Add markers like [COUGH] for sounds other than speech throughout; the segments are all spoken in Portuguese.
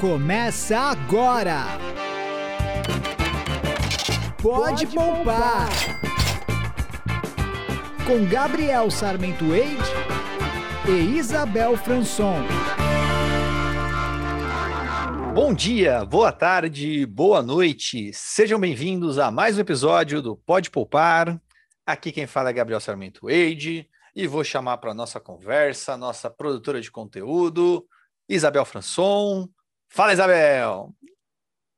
Começa agora! Pode, poupar. Com Gabriel Sarmento Eide e Isabel Franson. Bom dia, boa tarde, boa noite. Sejam bem-vindos a mais um episódio do Pode Poupar. Aqui quem fala é Gabriel Sarmento Eide e vou chamar para nossa conversa a nossa produtora de conteúdo, Isabel Franson. Fala, Isabel!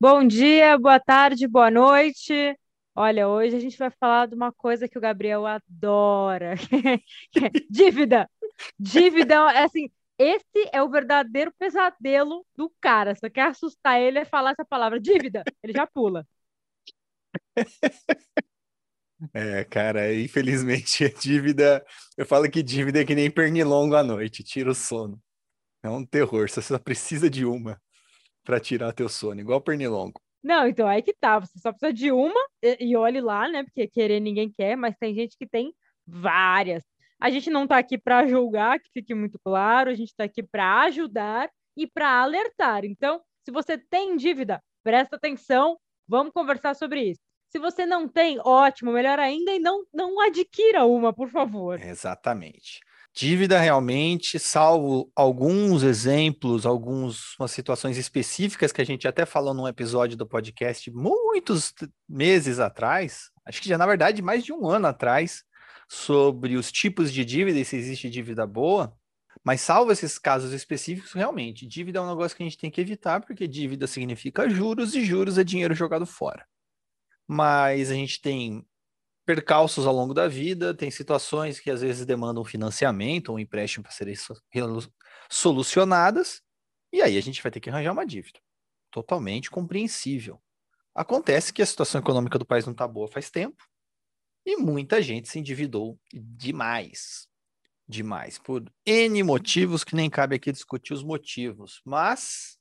Bom dia, boa tarde, boa noite. Olha, hoje a gente vai falar de uma coisa que o Gabriel adora. [LAUGHS] dívida. Dívida, é assim, esse é o verdadeiro pesadelo do cara. Só quer assustar ele é falar essa palavra, dívida. Ele já pula. É, cara, infelizmente dívida. Eu falo que dívida é que nem pernilongo à noite, tira o sono. É um terror, você só precisa de uma para tirar teu sono, igual pernilongo. Não, então aí que tá, você só precisa de uma e, e olhe lá, né? Porque querer ninguém quer, mas tem gente que tem várias. A gente não está aqui para julgar, que fique muito claro, a gente está aqui para ajudar e para alertar. Então, se você tem dívida, presta atenção, vamos conversar sobre isso. Se você não tem, ótimo, melhor ainda, e não, não adquira uma, por favor. Exatamente. Dívida realmente, salvo alguns exemplos, algumas situações específicas que a gente até falou num episódio do podcast muitos meses atrás, acho que já na verdade mais de um ano atrás, sobre os tipos de dívida e se existe dívida boa. Mas salvo esses casos específicos, realmente, dívida é um negócio que a gente tem que evitar, porque dívida significa juros e juros é dinheiro jogado fora mas a gente tem percalços ao longo da vida, tem situações que às vezes demandam financiamento ou um empréstimo para serem solucionadas, e aí a gente vai ter que arranjar uma dívida. Totalmente compreensível. Acontece que a situação econômica do país não está boa faz tempo, e muita gente se endividou demais. Demais. Por N motivos que nem cabe aqui discutir os motivos. Mas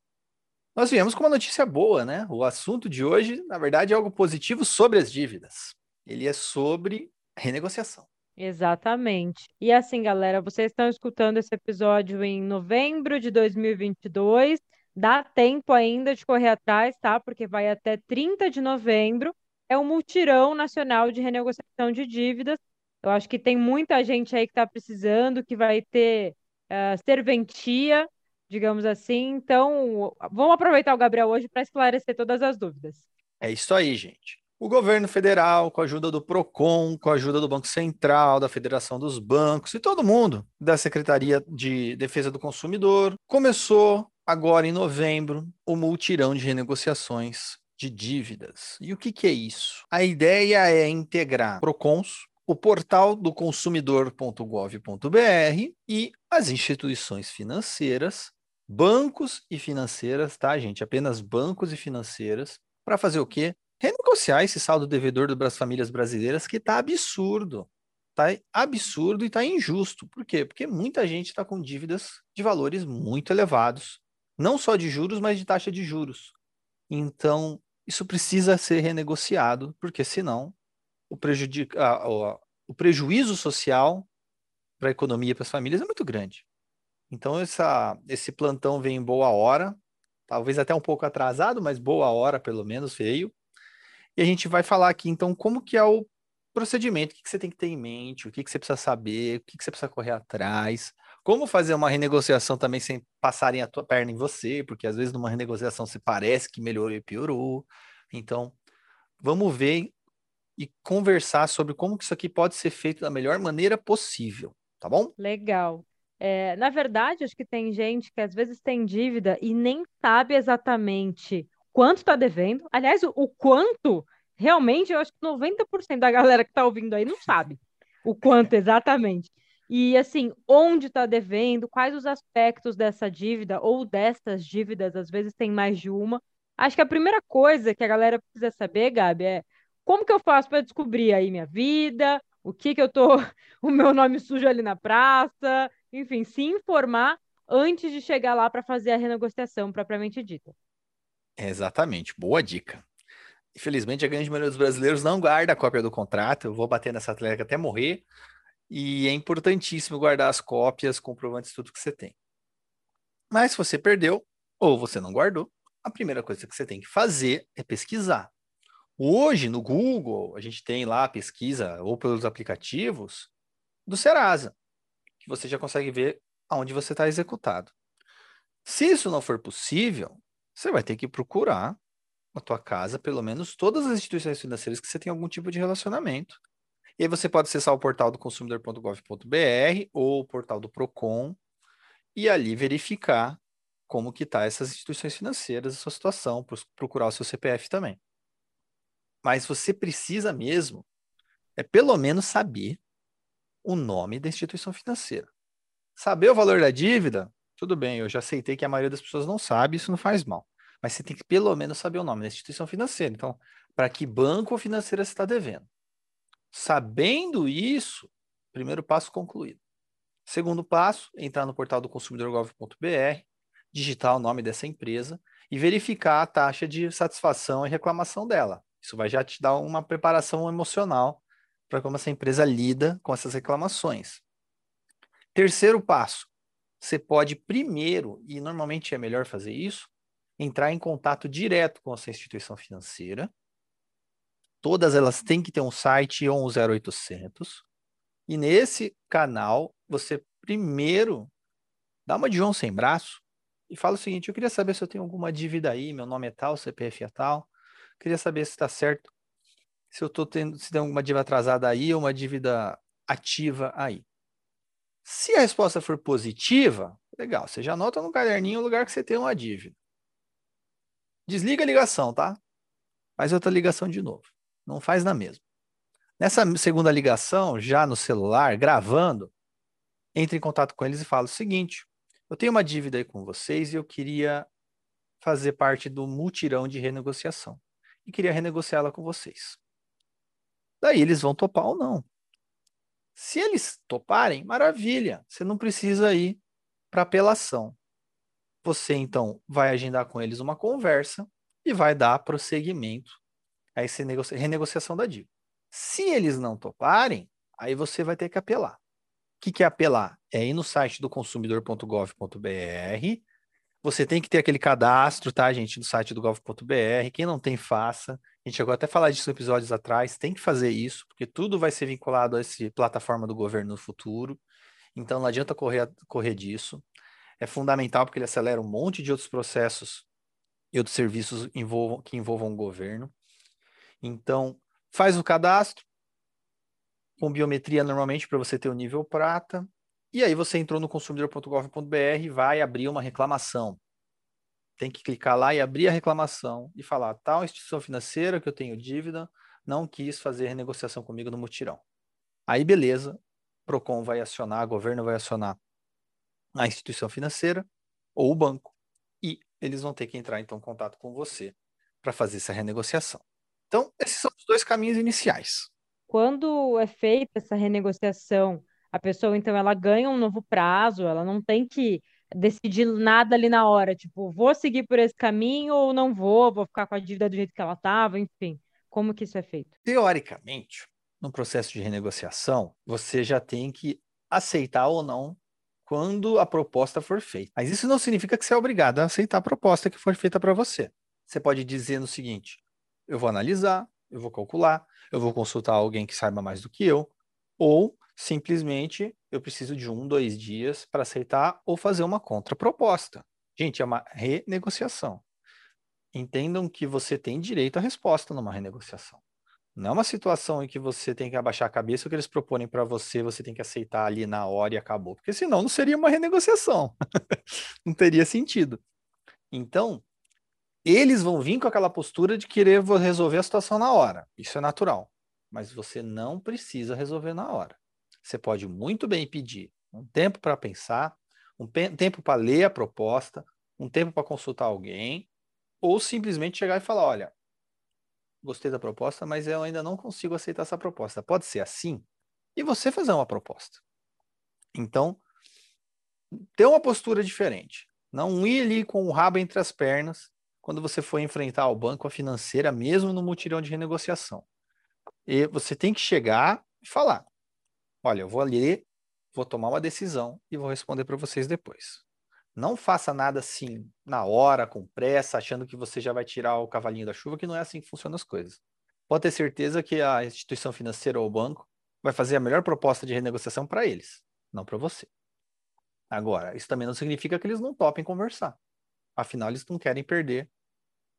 nós viemos com uma notícia boa, né? O assunto de hoje, na verdade, é algo positivo sobre as dívidas. Ele é sobre renegociação. Exatamente. E assim, galera, vocês estão escutando esse episódio em novembro de 2022. Dá tempo ainda de correr atrás, tá? Porque vai até 30 de novembro. É o Multirão Nacional de Renegociação de Dívidas. Eu acho que tem muita gente aí que está precisando, que vai ter uh, serventia digamos assim. Então, vamos aproveitar o Gabriel hoje para esclarecer todas as dúvidas. É isso aí, gente. O governo federal, com a ajuda do PROCON, com a ajuda do Banco Central, da Federação dos Bancos e todo mundo da Secretaria de Defesa do Consumidor, começou agora em novembro o multirão de renegociações de dívidas. E o que, que é isso? A ideia é integrar PROCONs, o portal do consumidor.gov.br e as instituições financeiras bancos e financeiras, tá, gente? Apenas bancos e financeiras, para fazer o quê? Renegociar esse saldo devedor das famílias brasileiras que tá absurdo. Tá absurdo e tá injusto. Por quê? Porque muita gente está com dívidas de valores muito elevados, não só de juros, mas de taxa de juros. Então, isso precisa ser renegociado, porque senão o, prejudica, o prejuízo social para a economia e para as famílias é muito grande. Então essa, esse plantão vem em boa hora, talvez até um pouco atrasado, mas boa hora pelo menos veio. E a gente vai falar aqui então como que é o procedimento, o que, que você tem que ter em mente, o que, que você precisa saber, o que, que você precisa correr atrás, como fazer uma renegociação também sem passarem a tua perna em você, porque às vezes numa renegociação se parece que melhorou e piorou. Então, vamos ver e conversar sobre como que isso aqui pode ser feito da melhor maneira possível, tá bom? Legal. É, na verdade, acho que tem gente que às vezes tem dívida e nem sabe exatamente quanto está devendo. Aliás, o, o, quanto, realmente, eu acho que 90% da galera que está ouvindo aí não sabe o quanto exatamente. E assim, onde está devendo, quais os aspectos dessa dívida ou dessas dívidas, às vezes tem mais de uma. Acho que a primeira coisa que a galera precisa saber, Gabi, é como que eu faço para descobrir aí minha vida, o que que eu tô, [LAUGHS] o meu nome sujo ali na praça, enfim, se informar antes de chegar lá para fazer a renegociação propriamente dita. Exatamente, boa dica. Infelizmente, a grande maioria dos brasileiros não guarda a cópia do contrato. Eu vou bater nessa atleta até morrer. E é importantíssimo guardar as cópias, comprovantes, tudo que você tem. Mas se você perdeu, ou você não guardou, a primeira coisa que você tem que fazer é pesquisar. Hoje, no Google, a gente tem lá a pesquisa, ou pelos aplicativos, do Serasa, que você já consegue ver aonde você está executado. Se isso não for possível, você vai ter que procurar na tua casa, pelo menos, todas as instituições financeiras que você tem algum tipo de relacionamento. E aí você pode acessar o portal do consumidor.gov.br ou o portal do Procon e ali verificar como que tá essas instituições financeiras, a sua situação, procurar o seu CPF também. Mas você precisa mesmo é pelo menos saber o nome da instituição financeira. Saber o valor da dívida, tudo bem, eu já aceitei que a maioria das pessoas não sabe, isso não faz mal. Mas você tem que pelo menos saber o nome da instituição financeira. Então, para que banco ou financeira você está devendo? Sabendo isso, primeiro passo concluído. Segundo passo, entrar no portal do consumidor.gov.br, digitar o nome dessa empresa e verificar a taxa de satisfação e reclamação dela. Isso vai já te dar uma preparação emocional para como essa empresa lida com essas reclamações. Terceiro passo, você pode primeiro, e normalmente é melhor fazer isso, entrar em contato direto com essa instituição financeira. Todas elas têm que ter um site ou um 0800. E nesse canal, você primeiro dá uma de João sem braço e fala o seguinte: eu queria saber se eu tenho alguma dívida aí, meu nome é tal, CPF é tal. Queria saber se está certo, se eu estou tendo, se tem alguma dívida atrasada aí ou uma dívida ativa aí. Se a resposta for positiva, legal, você já anota no caderninho o lugar que você tem uma dívida. Desliga a ligação, tá? Faz outra ligação de novo. Não faz na mesma. Nessa segunda ligação, já no celular, gravando, entre em contato com eles e fala o seguinte: eu tenho uma dívida aí com vocês e eu queria fazer parte do mutirão de renegociação e queria renegociá-la com vocês. Daí eles vão topar ou não. Se eles toparem, maravilha, você não precisa ir para apelação. Você então vai agendar com eles uma conversa e vai dar prosseguimento a essa renegociação da dívida. Se eles não toparem, aí você vai ter que apelar. O que, que é apelar? É ir no site do consumidor.gov.br você tem que ter aquele cadastro, tá, gente, no site do gov.br. Quem não tem, faça. A gente chegou até a falar disso episódios atrás. Tem que fazer isso, porque tudo vai ser vinculado a essa plataforma do governo no futuro. Então não adianta correr, correr disso. É fundamental porque ele acelera um monte de outros processos e outros serviços envolvam, que envolvam o governo. Então, faz o cadastro com biometria normalmente para você ter o nível prata. E aí você entrou no consumidor.gov.br vai abrir uma reclamação. Tem que clicar lá e abrir a reclamação e falar: tal instituição financeira que eu tenho dívida não quis fazer renegociação comigo no mutirão. Aí, beleza, Procon vai acionar, o governo vai acionar a instituição financeira ou o banco e eles vão ter que entrar então em contato com você para fazer essa renegociação. Então, esses são os dois caminhos iniciais. Quando é feita essa renegociação, a pessoa, então, ela ganha um novo prazo, ela não tem que decidir nada ali na hora, tipo, vou seguir por esse caminho ou não vou, vou ficar com a dívida do jeito que ela estava, enfim. Como que isso é feito? Teoricamente, no processo de renegociação, você já tem que aceitar ou não quando a proposta for feita. Mas isso não significa que você é obrigado a aceitar a proposta que for feita para você. Você pode dizer no seguinte: eu vou analisar, eu vou calcular, eu vou consultar alguém que saiba mais do que eu, ou simplesmente eu preciso de um, dois dias para aceitar ou fazer uma contraproposta. Gente, é uma renegociação. Entendam que você tem direito à resposta numa renegociação. Não é uma situação em que você tem que abaixar a cabeça, o que eles proporem para você, você tem que aceitar ali na hora e acabou. Porque senão não seria uma renegociação. [LAUGHS] não teria sentido. Então, eles vão vir com aquela postura de querer resolver a situação na hora. Isso é natural. Mas você não precisa resolver na hora. Você pode muito bem pedir um tempo para pensar, um tempo para ler a proposta, um tempo para consultar alguém, ou simplesmente chegar e falar: olha, gostei da proposta, mas eu ainda não consigo aceitar essa proposta. Pode ser assim? E você fazer uma proposta. Então, ter uma postura diferente. Não ir ali com o rabo entre as pernas quando você for enfrentar o banco, a financeira, mesmo no mutirão de renegociação. E você tem que chegar e falar: olha, eu vou ler, vou tomar uma decisão e vou responder para vocês depois. Não faça nada assim, na hora, com pressa, achando que você já vai tirar o cavalinho da chuva, que não é assim que funcionam as coisas. Pode ter certeza que a instituição financeira ou o banco vai fazer a melhor proposta de renegociação para eles, não para você. Agora, isso também não significa que eles não topem conversar. Afinal, eles não querem perder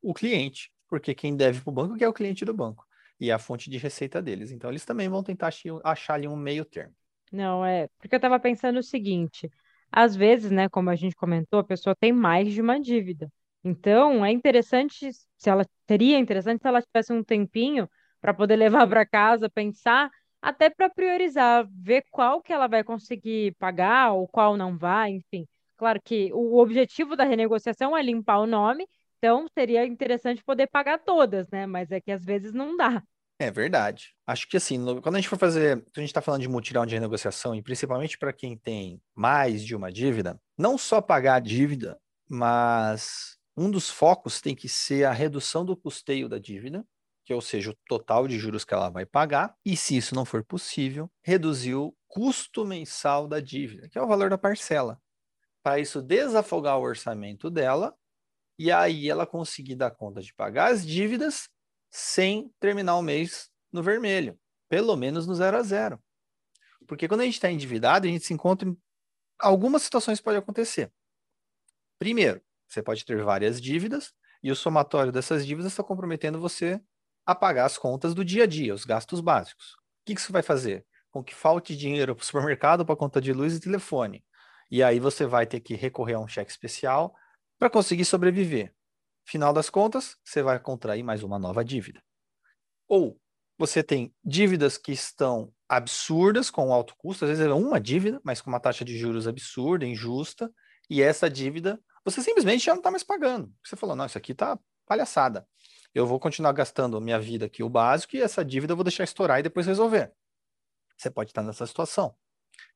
o cliente, porque quem deve para o banco é o cliente do banco e a fonte de receita deles. Então, eles também vão tentar achar ali um meio termo. Não, é. Porque eu estava pensando o seguinte: às vezes, né, como a gente comentou, a pessoa tem mais de uma dívida. Então, é interessante, se ela teria interessante se ela tivesse um tempinho para poder [LAUGHS] levar para casa, pensar, até para priorizar, ver qual que ela vai conseguir pagar ou qual não vai, enfim. Claro que o objetivo da renegociação é limpar o nome, então seria interessante poder pagar todas, né? Mas é que às vezes não dá. É verdade. Acho que assim, quando a gente for fazer, a gente está falando de mutirão de renegociação, e principalmente para quem tem mais de uma dívida, não só pagar a dívida, mas um dos focos tem que ser a redução do custeio da dívida, que ou seja, o total de juros que ela vai pagar, e se isso não for possível, reduzir o custo mensal da dívida, que é o valor da parcela. Para isso desafogar o orçamento dela, e aí ela conseguir dar conta de pagar as dívidas sem terminar o mês no vermelho, pelo menos no zero a zero. Porque quando a gente está endividado, a gente se encontra em algumas situações pode acontecer. Primeiro, você pode ter várias dívidas e o somatório dessas dívidas está comprometendo você a pagar as contas do dia a dia, os gastos básicos. O que, que isso vai fazer? Com que falte dinheiro para o supermercado, para a conta de luz e telefone. E aí você vai ter que recorrer a um cheque especial para conseguir sobreviver. Final das contas, você vai contrair mais uma nova dívida. Ou você tem dívidas que estão absurdas, com alto custo, às vezes é uma dívida, mas com uma taxa de juros absurda, injusta, e essa dívida você simplesmente já não está mais pagando. Você falou, não, isso aqui está palhaçada. Eu vou continuar gastando minha vida aqui o básico e essa dívida eu vou deixar estourar e depois resolver. Você pode estar nessa situação.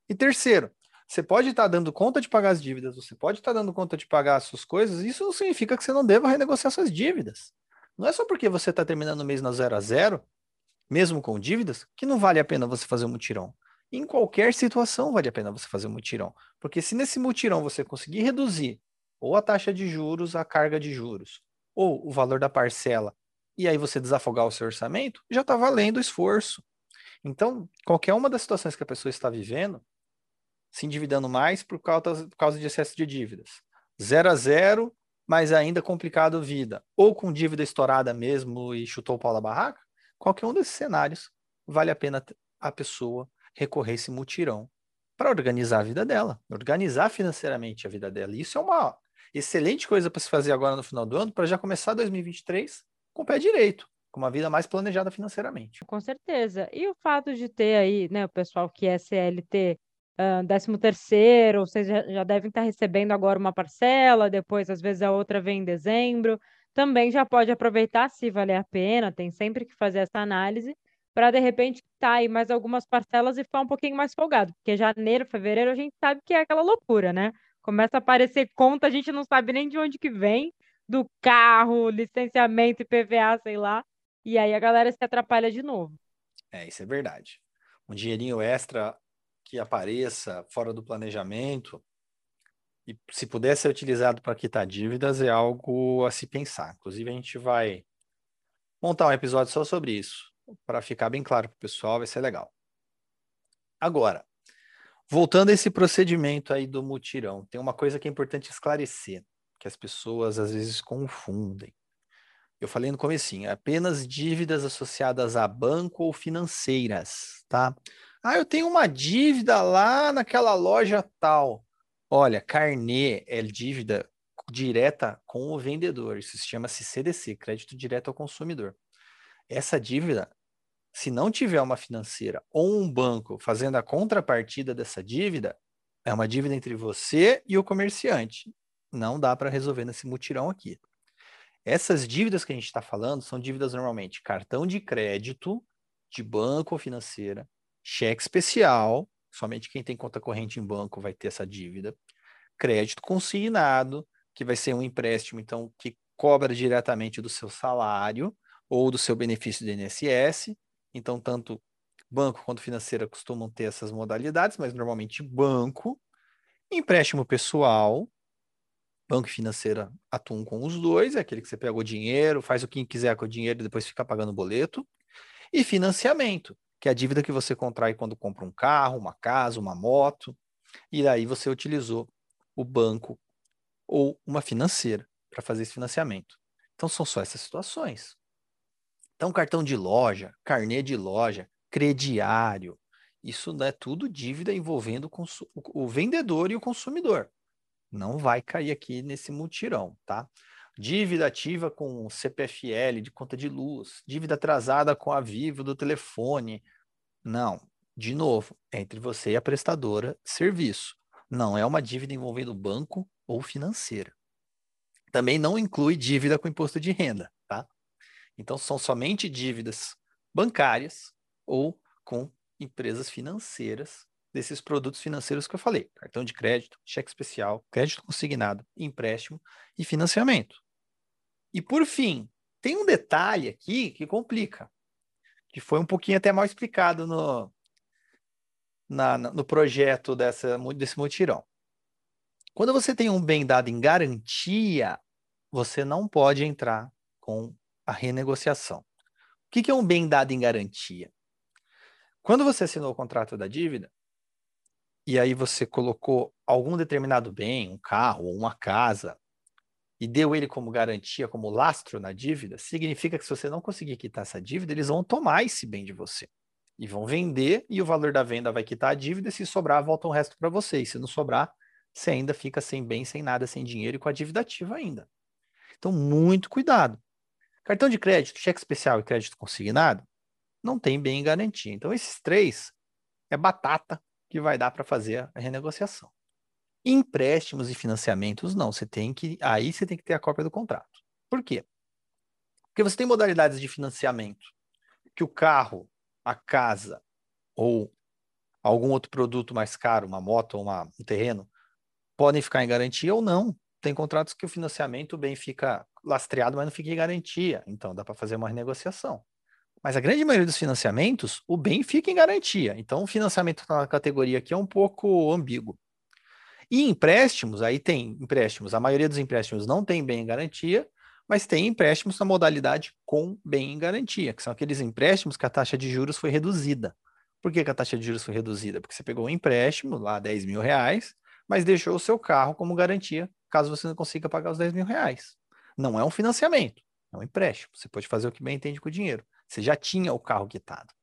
E terceiro, você pode estar tá dando conta de pagar as dívidas, você pode estar tá dando conta de pagar as suas coisas, isso não significa que você não deva renegociar suas dívidas. Não é só porque você está terminando o mês na zero a zero, mesmo com dívidas, que não vale a pena você fazer um mutirão. Em qualquer situação vale a pena você fazer um mutirão. Porque se nesse mutirão você conseguir reduzir ou a taxa de juros, a carga de juros, ou o valor da parcela, e aí você desafogar o seu orçamento, já está valendo o esforço. Então, qualquer uma das situações que a pessoa está vivendo, se endividando mais por causa, por causa de excesso de dívidas. Zero a zero, mas ainda complicado vida. Ou com dívida estourada mesmo e chutou o pau da barraca. Qualquer um desses cenários vale a pena a pessoa recorrer esse mutirão para organizar a vida dela, organizar financeiramente a vida dela. E isso é uma excelente coisa para se fazer agora no final do ano, para já começar 2023 com o pé direito, com uma vida mais planejada financeiramente. Com certeza. E o fato de ter aí, né, o pessoal que é CLT décimo terceiro, ou seja, já devem estar recebendo agora uma parcela, depois às vezes a outra vem em dezembro. Também já pode aproveitar se valer a pena, tem sempre que fazer essa análise, para de repente tá aí mais algumas parcelas e ficar um pouquinho mais folgado, porque janeiro, fevereiro a gente sabe que é aquela loucura, né? Começa a aparecer conta, a gente não sabe nem de onde que vem, do carro, licenciamento, IPVA, sei lá, e aí a galera se atrapalha de novo. É, isso é verdade. Um dinheirinho extra que apareça fora do planejamento e se puder ser utilizado para quitar dívidas é algo a se pensar. Inclusive a gente vai montar um episódio só sobre isso, para ficar bem claro para o pessoal, vai ser legal. Agora, voltando a esse procedimento aí do mutirão, tem uma coisa que é importante esclarecer, que as pessoas às vezes confundem. Eu falei no comecinho, é apenas dívidas associadas a banco ou financeiras, tá? Ah, eu tenho uma dívida lá naquela loja tal. Olha, carnê é dívida direta com o vendedor. Isso se chama-se CDC, crédito direto ao consumidor. Essa dívida, se não tiver uma financeira ou um banco fazendo a contrapartida dessa dívida, é uma dívida entre você e o comerciante. Não dá para resolver nesse mutirão aqui. Essas dívidas que a gente está falando são dívidas normalmente cartão de crédito, de banco ou financeira, cheque especial, somente quem tem conta corrente em banco vai ter essa dívida, crédito consignado, que vai ser um empréstimo, então, que cobra diretamente do seu salário ou do seu benefício do INSS. Então, tanto banco quanto financeira costumam ter essas modalidades, mas normalmente banco, empréstimo pessoal, banco e financeira atuam com os dois, é aquele que você pega o dinheiro, faz o que quiser com o dinheiro e depois fica pagando boleto. E financiamento, que é a dívida que você contrai quando compra um carro, uma casa, uma moto, e aí você utilizou o banco ou uma financeira para fazer esse financiamento. Então são só essas situações. Então cartão de loja, carnê de loja, crediário, isso é tudo dívida envolvendo o, o vendedor e o consumidor. Não vai cair aqui nesse mutirão, tá? Dívida ativa com CPFL de conta de luz, dívida atrasada com a Vivo do telefone. Não, de novo, é entre você e a prestadora serviço. Não é uma dívida envolvendo banco ou financeira. Também não inclui dívida com imposto de renda, tá? Então são somente dívidas bancárias ou com empresas financeiras desses produtos financeiros que eu falei: cartão de crédito, cheque especial, crédito consignado, empréstimo e financiamento. E por fim, tem um detalhe aqui que complica, que foi um pouquinho até mal explicado no, na, no projeto dessa, desse mutirão. Quando você tem um bem dado em garantia, você não pode entrar com a renegociação. O que é um bem dado em garantia? Quando você assinou o contrato da dívida, e aí você colocou algum determinado bem, um carro ou uma casa, e deu ele como garantia, como lastro na dívida, significa que se você não conseguir quitar essa dívida, eles vão tomar esse bem de você. E vão vender, e o valor da venda vai quitar a dívida, e se sobrar, volta o resto para você. E se não sobrar, você ainda fica sem bem, sem nada, sem dinheiro e com a dívida ativa ainda. Então, muito cuidado. Cartão de crédito, cheque especial e crédito consignado não tem bem em garantia. Então, esses três é batata que vai dar para fazer a renegociação. Empréstimos e financiamentos, não. Você tem que. Aí você tem que ter a cópia do contrato. Por quê? Porque você tem modalidades de financiamento que o carro, a casa ou algum outro produto mais caro, uma moto ou uma, um terreno, podem ficar em garantia ou não. Tem contratos que o financiamento bem fica lastreado, mas não fica em garantia. Então dá para fazer uma renegociação. Mas a grande maioria dos financiamentos, o bem fica em garantia. Então, o financiamento na categoria aqui é um pouco ambíguo. E empréstimos, aí tem empréstimos, a maioria dos empréstimos não tem bem em garantia, mas tem empréstimos na modalidade com bem em garantia, que são aqueles empréstimos que a taxa de juros foi reduzida. Por que, que a taxa de juros foi reduzida? Porque você pegou um empréstimo, lá 10 mil reais, mas deixou o seu carro como garantia, caso você não consiga pagar os 10 mil reais. Não é um financiamento, é um empréstimo. Você pode fazer o que bem entende com o dinheiro. Você já tinha o carro quitado.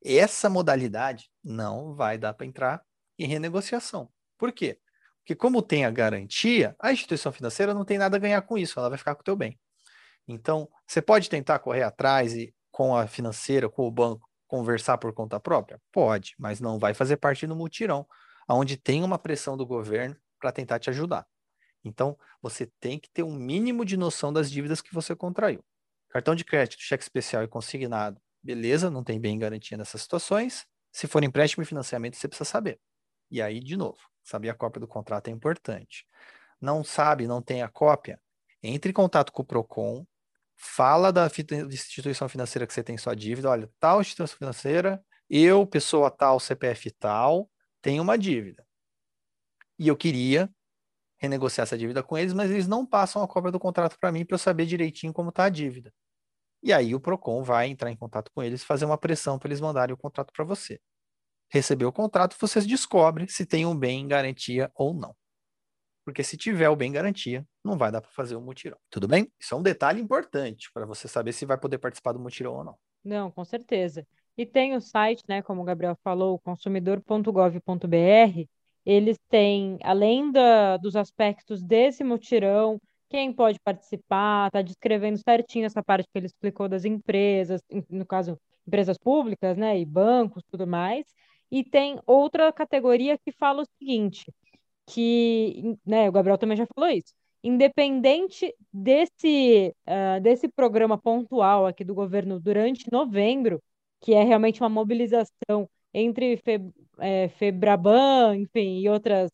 Essa modalidade não vai dar para entrar em renegociação. Por quê? Porque como tem a garantia, a instituição financeira não tem nada a ganhar com isso, ela vai ficar com o teu bem. Então, você pode tentar correr atrás e com a financeira, com o banco, conversar por conta própria? Pode, mas não vai fazer parte do mutirão, onde tem uma pressão do governo para tentar te ajudar. Então, você tem que ter um mínimo de noção das dívidas que você contraiu. Cartão de crédito, cheque especial e consignado, beleza, não tem bem garantia nessas situações. Se for empréstimo e financiamento, você precisa saber. E aí, de novo, saber a cópia do contrato é importante. Não sabe, não tem a cópia? Entre em contato com o PROCON, fala da instituição financeira que você tem sua dívida. Olha, tal instituição financeira, eu, pessoa tal, CPF tal, tenho uma dívida. E eu queria renegociar essa dívida com eles, mas eles não passam a cópia do contrato para mim para eu saber direitinho como está a dívida. E aí o Procon vai entrar em contato com eles, fazer uma pressão para eles mandarem o contrato para você. Receber o contrato, você descobre se tem um bem em garantia ou não. Porque se tiver o bem em garantia, não vai dar para fazer o mutirão. Tudo bem? Isso é um detalhe importante para você saber se vai poder participar do mutirão ou não. Não, com certeza. E tem o site, né, como o Gabriel falou, consumidor.gov.br, eles têm, além da, dos aspectos desse mutirão, quem pode participar, está descrevendo certinho essa parte que ele explicou das empresas, no caso, empresas públicas, né, e bancos, tudo mais. E tem outra categoria que fala o seguinte, que, né, o Gabriel também já falou isso, independente desse, uh, desse programa pontual aqui do governo durante novembro, que é realmente uma mobilização entre é, Febraban, enfim, e outras,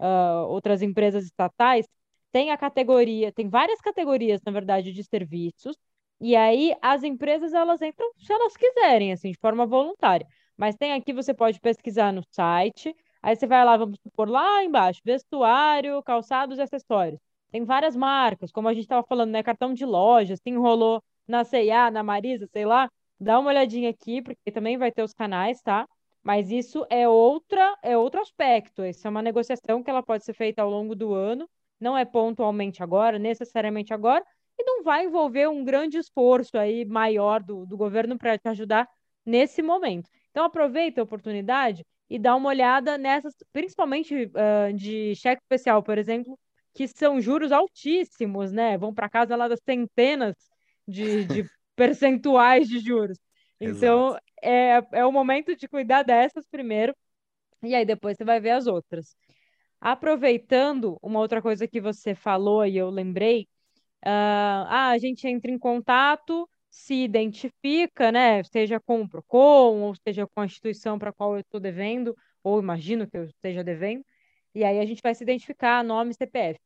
uh, outras empresas estatais, tem a categoria, tem várias categorias, na verdade, de serviços, e aí as empresas elas entram se elas quiserem, assim, de forma voluntária. Mas tem aqui, você pode pesquisar no site, aí você vai lá, vamos supor, lá embaixo, vestuário, calçados e acessórios. tem várias marcas, como a gente estava falando, né? Cartão de loja, se enrolou na C&A, na Marisa, sei lá, dá uma olhadinha aqui, porque também vai ter os canais, tá? Mas isso é outra, é outro aspecto. Isso é uma negociação que ela pode ser feita ao longo do ano, não é pontualmente agora, necessariamente agora, e não vai envolver um grande esforço aí maior do, do governo para te ajudar nesse momento. Então aproveita a oportunidade e dá uma olhada nessas, principalmente uh, de cheque especial, por exemplo, que são juros altíssimos, né? Vão para casa lá das centenas de, de [LAUGHS] percentuais de juros. Então, é, é o momento de cuidar dessas primeiro, e aí depois você vai ver as outras. Aproveitando, uma outra coisa que você falou e eu lembrei, uh, ah, a gente entra em contato, se identifica, né, seja com o PROCON, ou seja com a instituição para a qual eu estou devendo, ou imagino que eu esteja devendo, e aí a gente vai se identificar, nome e CPF.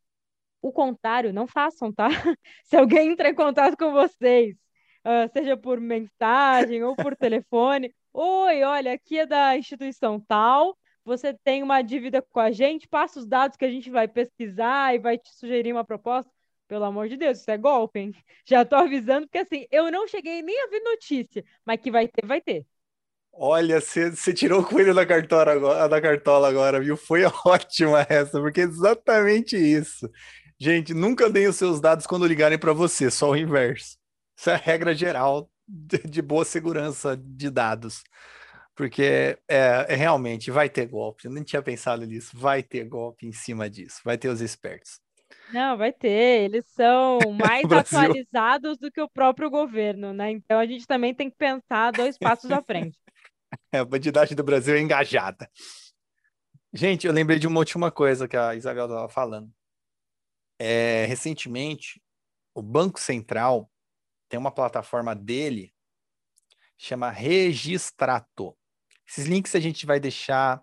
O contrário, não façam, tá? [LAUGHS] Se alguém entrar em contato com vocês, uh, seja por mensagem ou por telefone, oi, olha, aqui é da instituição tal, você tem uma dívida com a gente, passa os dados que a gente vai pesquisar e vai te sugerir uma proposta. Pelo amor de Deus, isso é golpe, hein? [LAUGHS] Já tô avisando, porque assim, eu não cheguei nem a ver notícia, mas que vai ter, vai ter. Olha, você tirou o coelho da cartola, agora, da cartola agora, viu? Foi [LAUGHS] ótima essa, porque é exatamente isso. Gente, nunca deem os seus dados quando ligarem para você, só o inverso. Isso é a regra geral de, de boa segurança de dados. Porque é, é, realmente vai ter golpe. Eu nem tinha pensado nisso. Vai ter golpe em cima disso. Vai ter os espertos. Não, vai ter. Eles são [LAUGHS] mais atualizados do que o próprio governo, né? Então a gente também tem que pensar dois passos à frente. [LAUGHS] É, a bandidagem do Brasil é engajada. Gente, eu lembrei de uma última coisa que a Isabel estava falando. É, recentemente, o Banco Central tem uma plataforma dele, chama Registrato. Esses links a gente vai deixar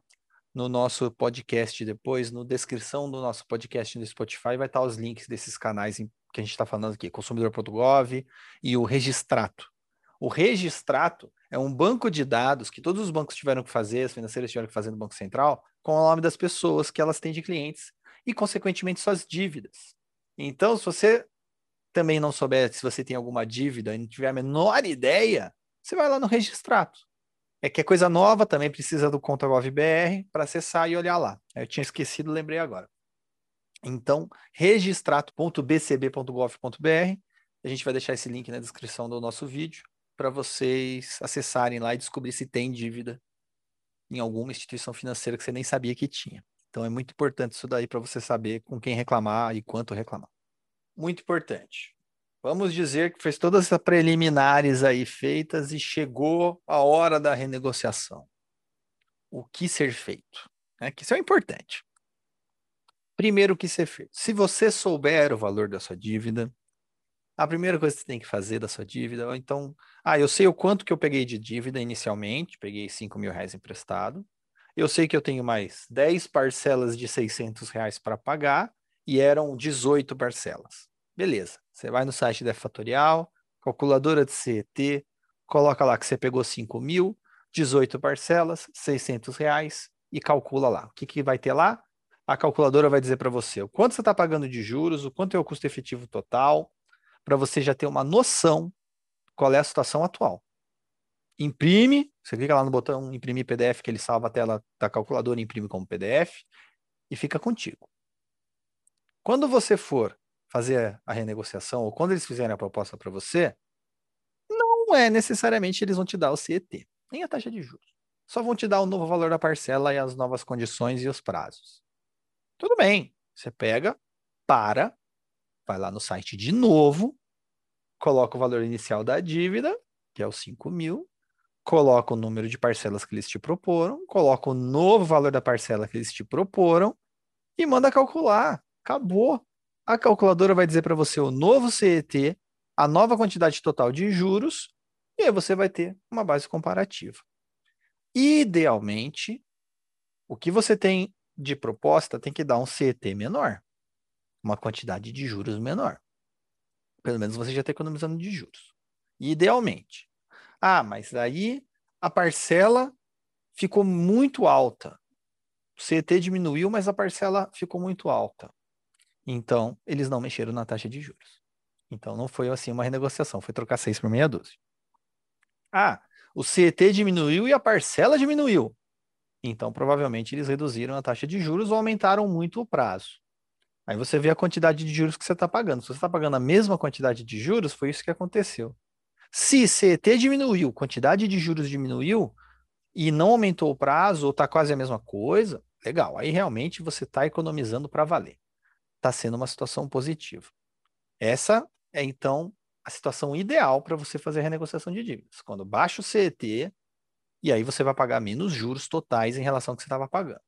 no nosso podcast depois, no descrição do nosso podcast no Spotify, vai estar os links desses canais que a gente está falando aqui, consumidor.gov e o Registrato. O Registrato é um banco de dados que todos os bancos tiveram que fazer, as financeiras tiveram que fazer no Banco Central, com o nome das pessoas que elas têm de clientes e, consequentemente, suas dívidas. Então, se você também não souber se você tem alguma dívida e não tiver a menor ideia, você vai lá no Registrato. É que é coisa nova, também precisa do Conta GovBR para acessar e olhar lá. Eu tinha esquecido, lembrei agora. Então, registrato.bcb.gov.br. A gente vai deixar esse link na descrição do nosso vídeo para vocês acessarem lá e descobrir se tem dívida em alguma instituição financeira que você nem sabia que tinha. Então é muito importante isso daí para você saber com quem reclamar e quanto reclamar. Muito importante. Vamos dizer que fez todas as preliminares aí feitas e chegou a hora da renegociação. O que ser feito? É que isso é importante. Primeiro, o que ser feito? Se você souber o valor da sua dívida, a primeira coisa que você tem que fazer da sua dívida, ou então, ah, eu sei o quanto que eu peguei de dívida inicialmente, peguei 5 mil reais emprestado, eu sei que eu tenho mais 10 parcelas de 600 reais para pagar e eram 18 parcelas. Beleza. Você vai no site da Fatorial, calculadora de CET, coloca lá que você pegou 5 mil, 18 parcelas, 600 reais e calcula lá. O que, que vai ter lá? A calculadora vai dizer para você o quanto você está pagando de juros, o quanto é o custo efetivo total, para você já ter uma noção qual é a situação atual imprime, você clica lá no botão imprimir PDF, que ele salva a tela da calculadora, imprime como PDF e fica contigo. Quando você for fazer a renegociação, ou quando eles fizerem a proposta para você, não é necessariamente eles vão te dar o CET, nem a taxa de juros. Só vão te dar o novo valor da parcela e as novas condições e os prazos. Tudo bem, você pega, para, vai lá no site de novo, coloca o valor inicial da dívida, que é os 5 mil, coloca o número de parcelas que eles te proporam, coloca o novo valor da parcela que eles te proporam e manda calcular. Acabou. A calculadora vai dizer para você o novo CET, a nova quantidade total de juros, e aí você vai ter uma base comparativa. Idealmente, o que você tem de proposta tem que dar um CET menor, uma quantidade de juros menor. Pelo menos você já está economizando de juros. Idealmente. Ah, mas aí a parcela ficou muito alta. O CET diminuiu, mas a parcela ficou muito alta. Então, eles não mexeram na taxa de juros. Então, não foi assim uma renegociação, foi trocar 6 por meia dúzia. Ah, o CET diminuiu e a parcela diminuiu. Então, provavelmente, eles reduziram a taxa de juros ou aumentaram muito o prazo. Aí você vê a quantidade de juros que você está pagando. Se você está pagando a mesma quantidade de juros, foi isso que aconteceu. Se CET diminuiu, quantidade de juros diminuiu e não aumentou o prazo, ou está quase a mesma coisa, legal. Aí realmente você está economizando para valer. Está sendo uma situação positiva. Essa é, então, a situação ideal para você fazer a renegociação de dívidas. Quando baixa o CET, e aí você vai pagar menos juros totais em relação ao que você estava pagando.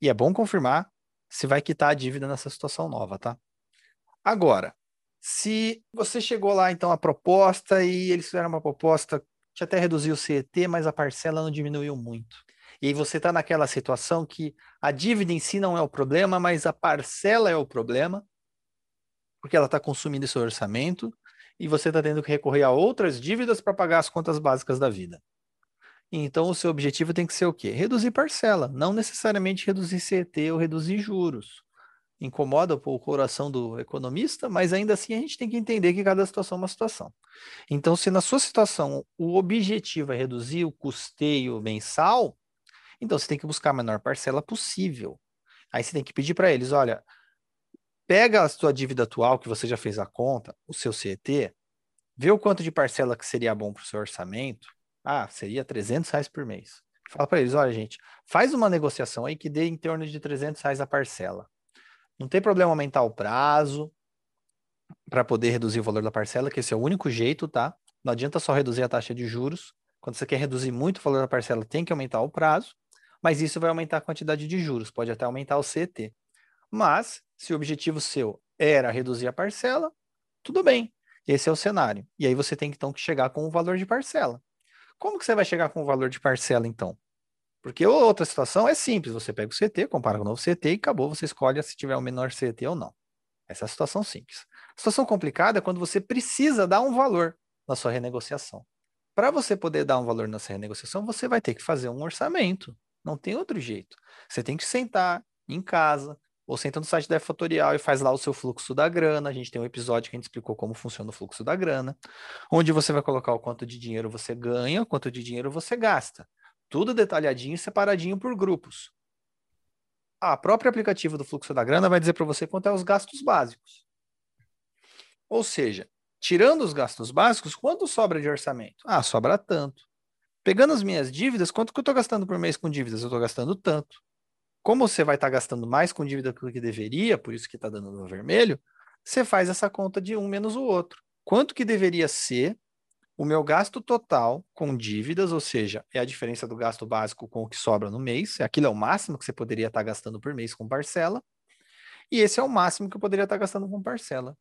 E é bom confirmar se vai quitar a dívida nessa situação nova, tá? Agora, se você chegou lá, então, a proposta e eles fizeram uma proposta que até reduziu o CET, mas a parcela não diminuiu muito. E aí você está naquela situação que a dívida em si não é o problema, mas a parcela é o problema, porque ela está consumindo seu orçamento, e você está tendo que recorrer a outras dívidas para pagar as contas básicas da vida. Então, o seu objetivo tem que ser o quê? Reduzir parcela, não necessariamente reduzir CET ou reduzir juros. Incomoda o coração do economista, mas ainda assim a gente tem que entender que cada situação é uma situação. Então, se na sua situação o objetivo é reduzir o custeio mensal, então você tem que buscar a menor parcela possível. Aí você tem que pedir para eles: olha, pega a sua dívida atual, que você já fez a conta, o seu CET, vê o quanto de parcela que seria bom para o seu orçamento, ah, seria 300 reais por mês. Fala para eles, olha, gente, faz uma negociação aí que dê em torno de 300 reais a parcela. Não tem problema aumentar o prazo para poder reduzir o valor da parcela, que esse é o único jeito, tá? Não adianta só reduzir a taxa de juros. Quando você quer reduzir muito o valor da parcela, tem que aumentar o prazo, mas isso vai aumentar a quantidade de juros, pode até aumentar o CET. Mas, se o objetivo seu era reduzir a parcela, tudo bem. Esse é o cenário. E aí você tem então que chegar com o valor de parcela. Como que você vai chegar com o valor de parcela, então? Porque outra situação é simples, você pega o CT, compara com o novo CT e acabou, você escolhe se tiver o um menor CT ou não. Essa é a situação simples. A situação complicada é quando você precisa dar um valor na sua renegociação. Para você poder dar um valor nessa renegociação, você vai ter que fazer um orçamento. Não tem outro jeito. Você tem que sentar em casa, ou senta no site da Fatorial e faz lá o seu fluxo da grana. A gente tem um episódio que a gente explicou como funciona o fluxo da grana, onde você vai colocar o quanto de dinheiro você ganha, o quanto de dinheiro você gasta. Tudo detalhadinho e separadinho por grupos. A próprio aplicativo do fluxo da grana vai dizer para você quanto é os gastos básicos. Ou seja, tirando os gastos básicos, quanto sobra de orçamento? Ah, sobra tanto. Pegando as minhas dívidas, quanto que eu estou gastando por mês com dívidas? Eu estou gastando tanto. Como você vai estar tá gastando mais com dívida do que deveria, por isso que está dando no vermelho, você faz essa conta de um menos o outro. Quanto que deveria ser o meu gasto total com dívidas, ou seja, é a diferença do gasto básico com o que sobra no mês, aquilo é o máximo que você poderia estar tá gastando por mês com parcela, e esse é o máximo que eu poderia estar tá gastando com parcela.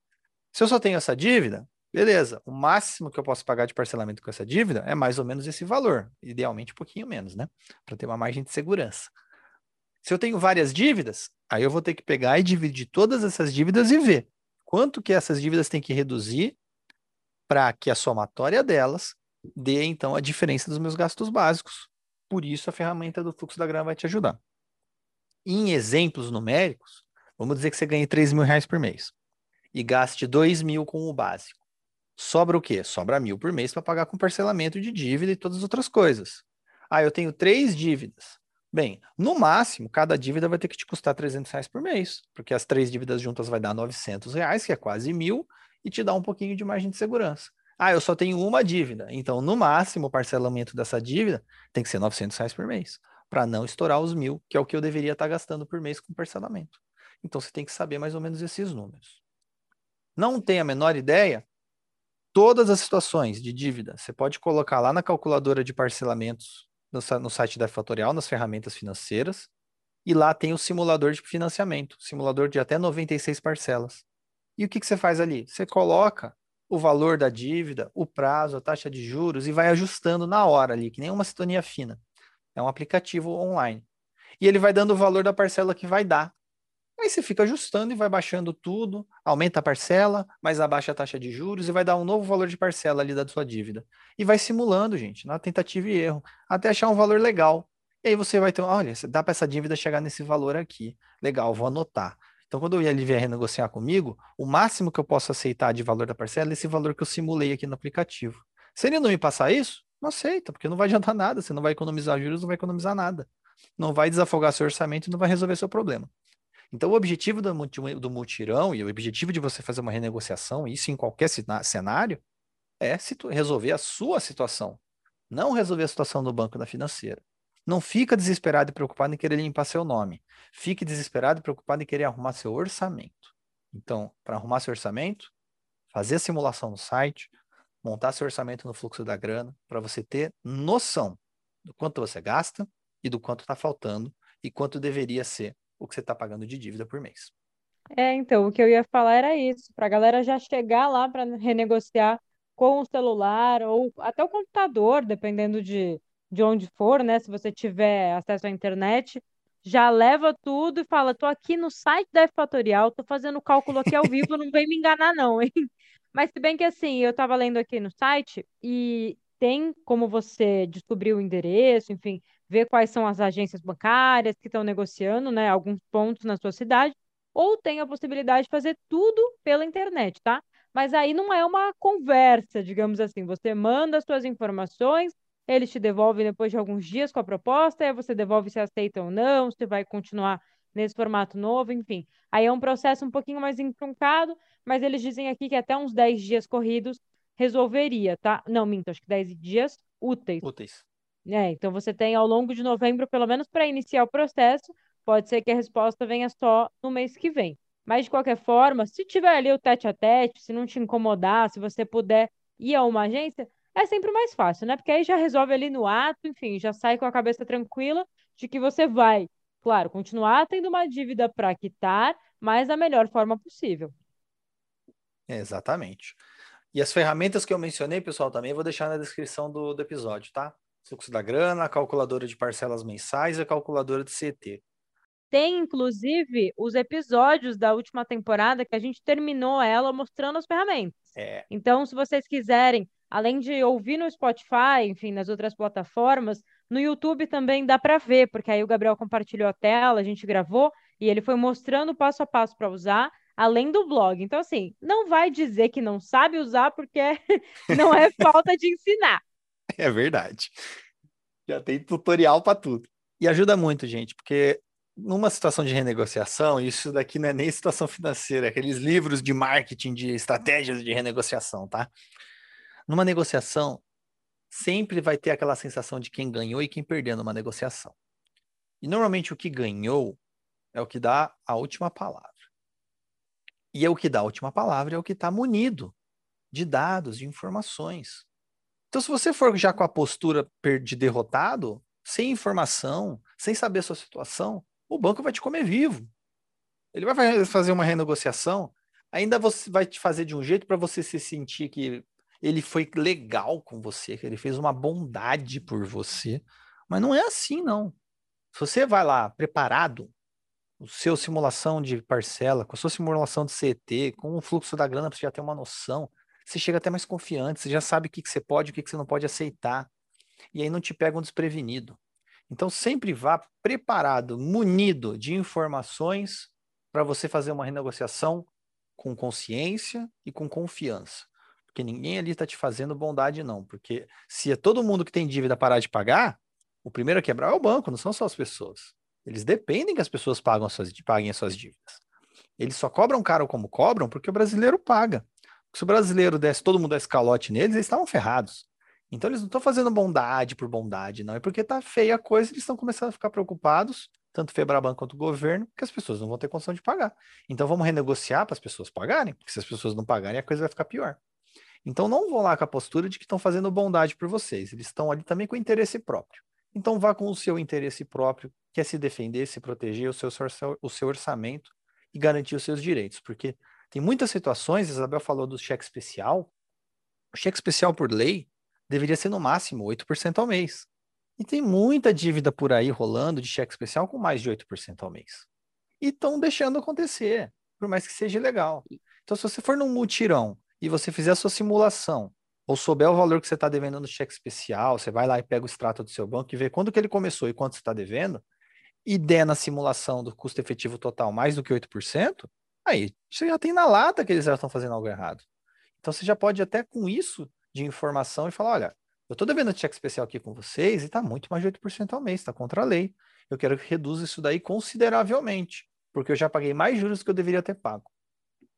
Se eu só tenho essa dívida, beleza, o máximo que eu posso pagar de parcelamento com essa dívida é mais ou menos esse valor, idealmente um pouquinho menos, né? Para ter uma margem de segurança. Se eu tenho várias dívidas, aí eu vou ter que pegar e dividir todas essas dívidas e ver quanto que essas dívidas têm que reduzir para que a somatória delas dê, então, a diferença dos meus gastos básicos. Por isso, a ferramenta do fluxo da grana vai te ajudar. Em exemplos numéricos, vamos dizer que você ganhe 3 mil reais por mês e gaste 2 mil com o básico. Sobra o quê? Sobra mil por mês para pagar com parcelamento de dívida e todas as outras coisas. Ah, eu tenho três dívidas. Bem, no máximo, cada dívida vai ter que te custar 300 reais por mês, porque as três dívidas juntas vai dar 900 reais, que é quase mil, e te dá um pouquinho de margem de segurança. Ah, eu só tenho uma dívida, então no máximo o parcelamento dessa dívida tem que ser 900 reais por mês, para não estourar os mil, que é o que eu deveria estar gastando por mês com parcelamento. Então você tem que saber mais ou menos esses números. Não tem a menor ideia? Todas as situações de dívida, você pode colocar lá na calculadora de parcelamentos no, site da Fatorial, nas ferramentas financeiras, e lá tem o simulador de financiamento, simulador de até 96 parcelas. E o que, que você faz ali? Você coloca o valor da dívida, o prazo, a taxa de juros e vai ajustando na hora ali, que nem uma sintonia fina. É um aplicativo online. E ele vai dando o valor da parcela que vai dar. Aí você fica ajustando e vai baixando tudo, aumenta a parcela, mas abaixa a taxa de juros e vai dar um novo valor de parcela ali da sua dívida. E vai simulando, gente, na tentativa e erro, até achar um valor legal. E aí você vai ter, olha, dá para essa dívida chegar nesse valor aqui. Legal, vou anotar. Então, quando ele vier renegociar comigo, o máximo que eu posso aceitar de valor da parcela é esse valor que eu simulei aqui no aplicativo. Se ele não me passar isso, não aceita, porque não vai adiantar [LAUGHS] nada, você não vai economizar juros, não vai economizar nada. Não vai desafogar seu orçamento e não vai resolver seu problema. Então, o objetivo do, do mutirão e o objetivo de você fazer uma renegociação, isso em qualquer cenário, é resolver a sua situação, não resolver a situação do banco da financeira. Não fica desesperado e preocupado em querer limpar seu nome. Fique desesperado e preocupado em querer arrumar seu orçamento. Então, para arrumar seu orçamento, fazer a simulação no site, montar seu orçamento no fluxo da grana, para você ter noção do quanto você gasta e do quanto está faltando e quanto deveria ser o que você está pagando de dívida por mês. É, então, o que eu ia falar era isso, para a galera já chegar lá para renegociar com o celular ou até o computador, dependendo de, de onde for, né? Se você tiver acesso à internet, já leva tudo e fala: tô aqui no site da Fatorial, tô fazendo o cálculo aqui ao vivo, não vem me enganar, não, hein? [LAUGHS] Mas se bem que assim, eu estava lendo aqui no site e tem como você descobrir o endereço, enfim, ver quais são as agências bancárias que estão negociando, né, alguns pontos na sua cidade, ou tem a possibilidade de fazer tudo pela internet, tá? Mas aí não é uma conversa, digamos assim. Você manda as suas informações, eles te devolvem depois de alguns dias com a proposta, aí você devolve se aceita ou não, se vai continuar nesse formato novo, enfim. Aí é um processo um pouquinho mais entroncado, mas eles dizem aqui que até uns 10 dias corridos resolveria, tá? Não, minto, acho que 10 dias úteis. Úteis. É, então você tem ao longo de novembro, pelo menos para iniciar o processo, pode ser que a resposta venha só no mês que vem. Mas, de qualquer forma, se tiver ali o tete a tete, se não te incomodar, se você puder ir a uma agência, é sempre mais fácil, né? Porque aí já resolve ali no ato, enfim, já sai com a cabeça tranquila de que você vai, claro, continuar tendo uma dívida para quitar, mas da melhor forma possível. É, exatamente. E as ferramentas que eu mencionei, pessoal, também vou deixar na descrição do, do episódio, tá? Fluxo da grana, a calculadora de parcelas mensais e a calculadora de CT. Tem, inclusive, os episódios da última temporada que a gente terminou ela mostrando as ferramentas. É. Então, se vocês quiserem, além de ouvir no Spotify, enfim, nas outras plataformas, no YouTube também dá para ver, porque aí o Gabriel compartilhou a tela, a gente gravou e ele foi mostrando passo a passo para usar, além do blog. Então, assim, não vai dizer que não sabe usar, porque [LAUGHS] não é falta de ensinar. É verdade. Já tem tutorial para tudo. E ajuda muito, gente, porque numa situação de renegociação, isso daqui não é nem situação financeira, é aqueles livros de marketing, de estratégias de renegociação, tá? Numa negociação, sempre vai ter aquela sensação de quem ganhou e quem perdeu numa negociação. E normalmente o que ganhou é o que dá a última palavra. E é o que dá a última palavra é o que está munido de dados, de informações. Então, se você for já com a postura de derrotado, sem informação, sem saber a sua situação, o banco vai te comer vivo. Ele vai fazer uma renegociação, ainda você vai te fazer de um jeito para você se sentir que ele foi legal com você, que ele fez uma bondade por você. Mas não é assim, não. Se você vai lá preparado, o seu simulação de parcela, com a sua simulação de CET, com o fluxo da grana, você já ter uma noção, você chega até mais confiante, você já sabe o que, que você pode e o que, que você não pode aceitar. E aí não te pega um desprevenido. Então, sempre vá preparado, munido de informações para você fazer uma renegociação com consciência e com confiança. Porque ninguém ali está te fazendo bondade, não. Porque se é todo mundo que tem dívida parar de pagar, o primeiro a quebrar é o banco, não são só as pessoas. Eles dependem que as pessoas as suas, paguem as suas dívidas. Eles só cobram caro como cobram porque o brasileiro paga. Se o brasileiro desse, todo mundo desse calote neles, eles estavam ferrados. Então eles não estão fazendo bondade por bondade, não. É porque tá feia a coisa, eles estão começando a ficar preocupados, tanto Febraban quanto o governo, que as pessoas não vão ter condição de pagar. Então vamos renegociar para as pessoas pagarem, porque se as pessoas não pagarem, a coisa vai ficar pior. Então não vão lá com a postura de que estão fazendo bondade por vocês. Eles estão ali também com interesse próprio. Então vá com o seu interesse próprio, que é se defender, se proteger, o seu, o seu orçamento e garantir os seus direitos. Porque tem muitas situações, Isabel falou do cheque especial. O cheque especial por lei, deveria ser no máximo 8% ao mês. E tem muita dívida por aí rolando de cheque especial com mais de 8% ao mês. E estão deixando acontecer, por mais que seja legal. Então, se você for num mutirão e você fizer a sua simulação, ou souber o valor que você está devendo no cheque especial, você vai lá e pega o extrato do seu banco e vê quando que ele começou e quanto você está devendo, e der na simulação do custo efetivo total mais do que 8%, aí você já tem na lata que eles já estão fazendo algo errado. Então você já pode até com isso de informação e falar, olha, eu estou devendo cheque especial aqui com vocês e está muito mais de 8% ao mês, está contra a lei. Eu quero que reduza isso daí consideravelmente, porque eu já paguei mais juros do que eu deveria ter pago.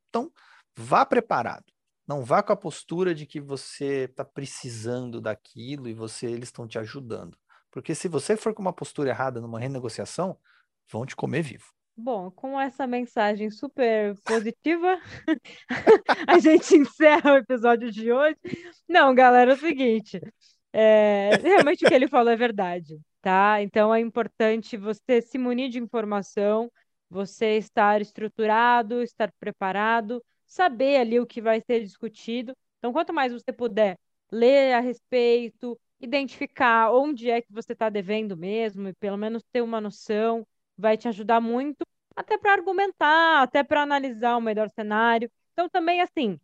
Então, vá preparado. Não vá com a postura de que você está precisando daquilo e você eles estão te ajudando. Porque se você for com uma postura errada numa renegociação, vão te comer vivo. Bom, com essa mensagem super positiva, [LAUGHS] a gente encerra o episódio de hoje. Não, galera, é o seguinte: é, realmente o que ele falou é verdade, tá? Então é importante você se munir de informação, você estar estruturado, estar preparado, saber ali o que vai ser discutido. Então, quanto mais você puder ler a respeito, identificar onde é que você está devendo mesmo, e pelo menos ter uma noção, vai te ajudar muito, até para argumentar, até para analisar o melhor cenário. Então, também, assim,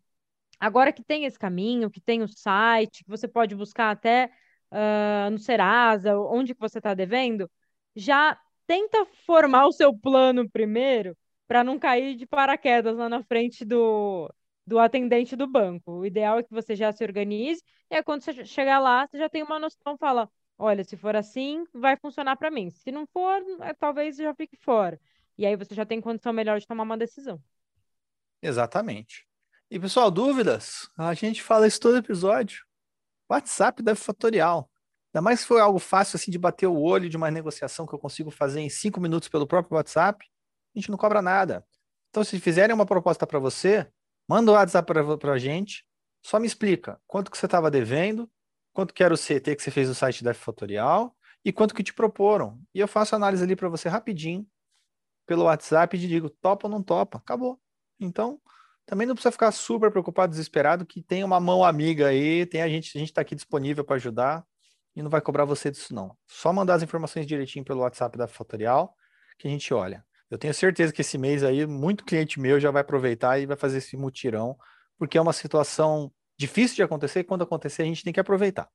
agora que tem esse caminho, que tem o site, que você pode buscar até uh, no Serasa, onde que você está devendo, já tenta formar o seu plano primeiro para não cair de paraquedas lá na frente do, do atendente do banco. O ideal é que você já se organize, e aí quando você chegar lá, você já tem uma noção, fala, olha, se for assim, vai funcionar para mim. Se não for, é, talvez já fique fora. E aí você já tem condição melhor de tomar uma decisão. Exatamente. E pessoal, dúvidas? A gente fala isso todo episódio. WhatsApp da Fatorial. Ainda mais se for algo fácil assim de bater o olho de uma negociação que eu consigo fazer em cinco minutos pelo próprio WhatsApp, gente não cobra nada. Então, se fizerem uma proposta para você, manda o WhatsApp para a gente, só me explica quanto que você estava devendo, quanto que era o CT que você fez no site da Fatorial e quanto que te proporam. E eu faço análise ali para você rapidinho, pelo WhatsApp e te digo, topa ou não topa. Acabou. Então, também não precisa ficar super preocupado, desesperado, que tem uma mão amiga aí, tem a gente, a gente está aqui disponível para ajudar e não vai cobrar você disso não. Só mandar as informações direitinho pelo WhatsApp da Fatorial que a gente olha. Eu tenho certeza que esse mês aí, muito cliente meu já vai aproveitar e vai fazer esse mutirão, porque é uma situação difícil de acontecer e quando acontecer a gente tem que aproveitar.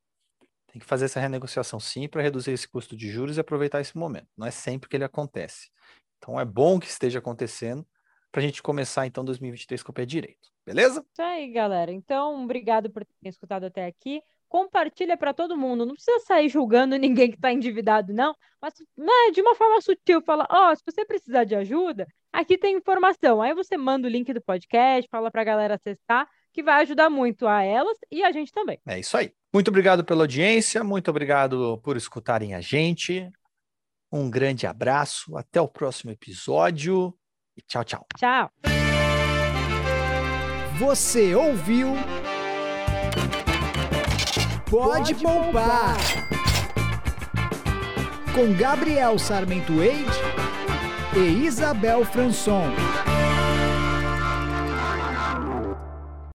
Tem que fazer essa renegociação sim para reduzir esse custo de juros e aproveitar esse momento. Não é sempre que ele acontece. Então é bom que esteja acontecendo para a gente começar então 2023 com o pé direito. Beleza? Isso aí, galera. Então, obrigado por ter escutado até aqui compartilha para todo mundo. Não precisa sair julgando [LAUGHS] ninguém que está endividado, não. Mas né, de uma forma sutil, fala: Ó, oh, se você precisar de ajuda, aqui tem informação. Aí você manda o link do podcast, fala para a galera acessar, que vai ajudar muito a elas e a gente também. É isso aí. Muito obrigado pela audiência, muito obrigado por escutarem a gente. Um grande abraço, até o próximo episódio e tchau, tchau. Tchau. Você ouviu Pode, poupar. Com Gabriel Sarmento Eide e Isabel Franson.